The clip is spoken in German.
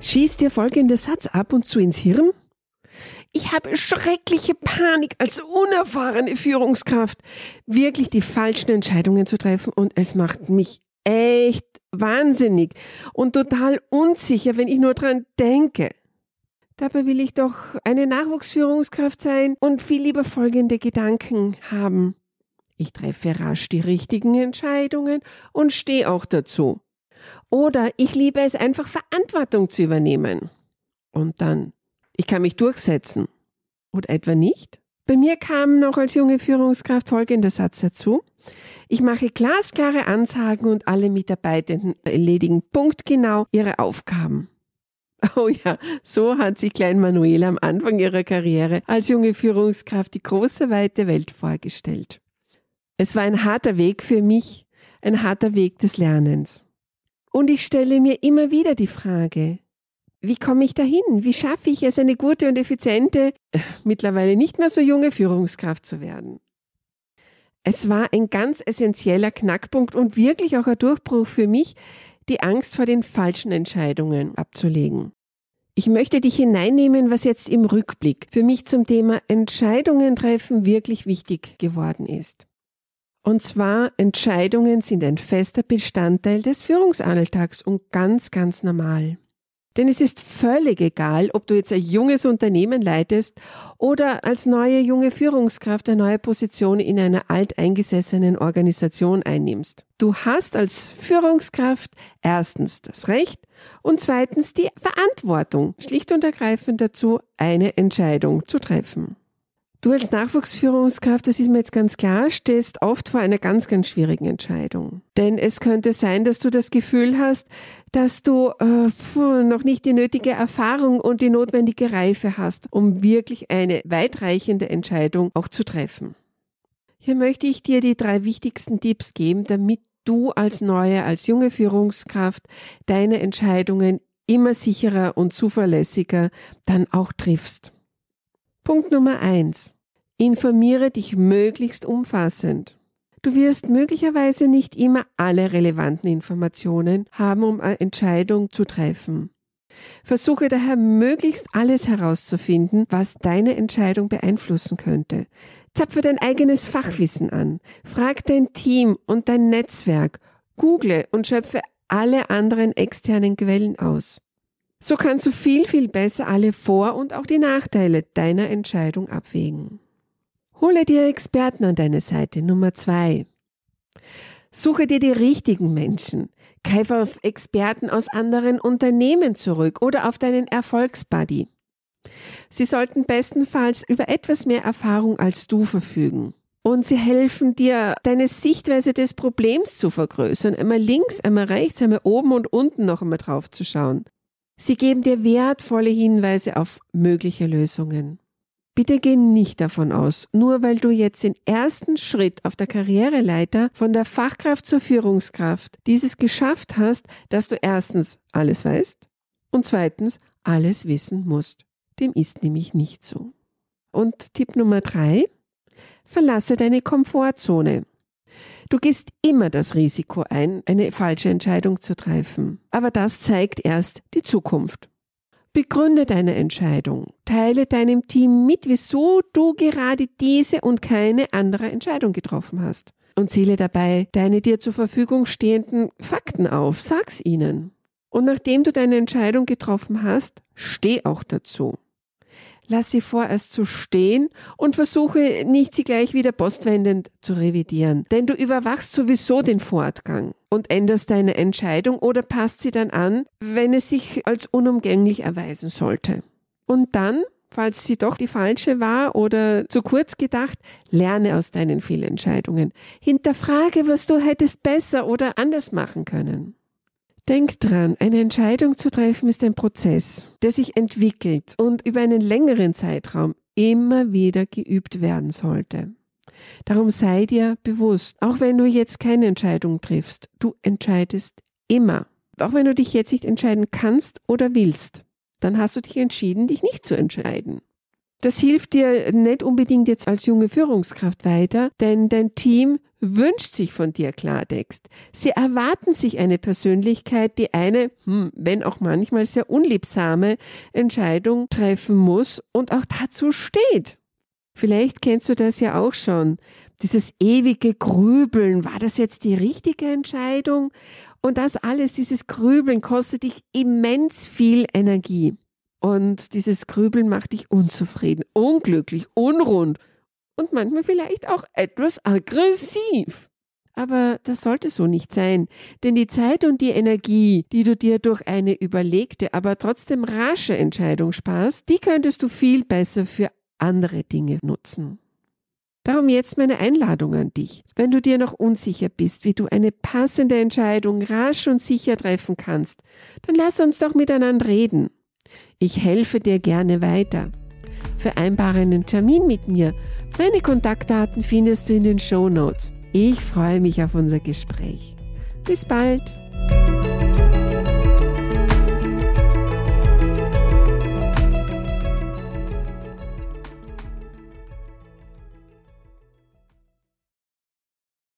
Schießt dir folgender Satz ab und zu ins Hirn? Ich habe schreckliche Panik als unerfahrene Führungskraft, wirklich die falschen Entscheidungen zu treffen und es macht mich echt wahnsinnig und total unsicher, wenn ich nur dran denke. Dabei will ich doch eine Nachwuchsführungskraft sein und viel lieber folgende Gedanken haben. Ich treffe rasch die richtigen Entscheidungen und stehe auch dazu. Oder ich liebe es einfach Verantwortung zu übernehmen. Und dann, ich kann mich durchsetzen. Oder etwa nicht? Bei mir kam noch als junge Führungskraft folgender Satz dazu. Ich mache glasklare Ansagen und alle Mitarbeitenden erledigen punktgenau ihre Aufgaben. Oh ja, so hat sich Klein Manuela am Anfang ihrer Karriere als junge Führungskraft die große weite Welt vorgestellt. Es war ein harter Weg für mich, ein harter Weg des Lernens. Und ich stelle mir immer wieder die Frage, wie komme ich dahin? Wie schaffe ich es, eine gute und effiziente, mittlerweile nicht mehr so junge Führungskraft zu werden? Es war ein ganz essentieller Knackpunkt und wirklich auch ein Durchbruch für mich, die Angst vor den falschen Entscheidungen abzulegen. Ich möchte dich hineinnehmen, was jetzt im Rückblick für mich zum Thema Entscheidungen treffen wirklich wichtig geworden ist. Und zwar, Entscheidungen sind ein fester Bestandteil des Führungsalltags und ganz, ganz normal. Denn es ist völlig egal, ob du jetzt ein junges Unternehmen leitest oder als neue junge Führungskraft eine neue Position in einer alteingesessenen Organisation einnimmst. Du hast als Führungskraft erstens das Recht und zweitens die Verantwortung, schlicht und ergreifend dazu, eine Entscheidung zu treffen. Du als Nachwuchsführungskraft, das ist mir jetzt ganz klar, stehst oft vor einer ganz, ganz schwierigen Entscheidung. Denn es könnte sein, dass du das Gefühl hast, dass du äh, noch nicht die nötige Erfahrung und die notwendige Reife hast, um wirklich eine weitreichende Entscheidung auch zu treffen. Hier möchte ich dir die drei wichtigsten Tipps geben, damit du als neue, als junge Führungskraft deine Entscheidungen immer sicherer und zuverlässiger dann auch triffst. Punkt Nummer eins: Informiere dich möglichst umfassend. Du wirst möglicherweise nicht immer alle relevanten Informationen haben, um eine Entscheidung zu treffen. Versuche daher möglichst alles herauszufinden, was deine Entscheidung beeinflussen könnte. Zapfe dein eigenes Fachwissen an, frag dein Team und dein Netzwerk, google und schöpfe alle anderen externen Quellen aus. So kannst du viel, viel besser alle Vor- und auch die Nachteile deiner Entscheidung abwägen. Hole dir Experten an deine Seite. Nummer zwei. Suche dir die richtigen Menschen. Greif auf Experten aus anderen Unternehmen zurück oder auf deinen Erfolgsbuddy. Sie sollten bestenfalls über etwas mehr Erfahrung als du verfügen. Und sie helfen dir, deine Sichtweise des Problems zu vergrößern. Einmal links, einmal rechts, einmal oben und unten noch einmal drauf zu schauen. Sie geben dir wertvolle Hinweise auf mögliche Lösungen. Bitte geh nicht davon aus, nur weil du jetzt den ersten Schritt auf der Karriereleiter von der Fachkraft zur Führungskraft dieses geschafft hast, dass du erstens alles weißt und zweitens alles wissen musst. Dem ist nämlich nicht so. Und Tipp Nummer drei, verlasse deine Komfortzone. Du gehst immer das Risiko ein, eine falsche Entscheidung zu treffen. Aber das zeigt erst die Zukunft. Begründe deine Entscheidung. Teile deinem Team mit, wieso du gerade diese und keine andere Entscheidung getroffen hast. Und zähle dabei deine dir zur Verfügung stehenden Fakten auf. Sag's ihnen. Und nachdem du deine Entscheidung getroffen hast, steh auch dazu. Lass sie vorerst so stehen und versuche nicht, sie gleich wieder postwendend zu revidieren. Denn du überwachst sowieso den Fortgang und änderst deine Entscheidung oder passt sie dann an, wenn es sich als unumgänglich erweisen sollte. Und dann, falls sie doch die falsche war oder zu kurz gedacht, lerne aus deinen Fehlentscheidungen. Hinterfrage, was du hättest besser oder anders machen können. Denk dran, eine Entscheidung zu treffen ist ein Prozess, der sich entwickelt und über einen längeren Zeitraum immer wieder geübt werden sollte. Darum sei dir bewusst, auch wenn du jetzt keine Entscheidung triffst, du entscheidest immer. Auch wenn du dich jetzt nicht entscheiden kannst oder willst, dann hast du dich entschieden, dich nicht zu entscheiden. Das hilft dir nicht unbedingt jetzt als junge Führungskraft weiter, denn dein Team wünscht sich von dir Klartext. Sie erwarten sich eine Persönlichkeit, die eine, hm, wenn auch manchmal sehr unliebsame Entscheidung treffen muss und auch dazu steht. Vielleicht kennst du das ja auch schon. Dieses ewige Grübeln, war das jetzt die richtige Entscheidung? Und das alles, dieses Grübeln kostet dich immens viel Energie. Und dieses Grübeln macht dich unzufrieden, unglücklich, unrund und manchmal vielleicht auch etwas aggressiv. Aber das sollte so nicht sein, denn die Zeit und die Energie, die du dir durch eine überlegte, aber trotzdem rasche Entscheidung sparst, die könntest du viel besser für andere Dinge nutzen. Darum jetzt meine Einladung an dich. Wenn du dir noch unsicher bist, wie du eine passende Entscheidung rasch und sicher treffen kannst, dann lass uns doch miteinander reden. Ich helfe dir gerne weiter. Vereinbare einen Termin mit mir. Meine Kontaktdaten findest du in den Show Notes. Ich freue mich auf unser Gespräch. Bis bald!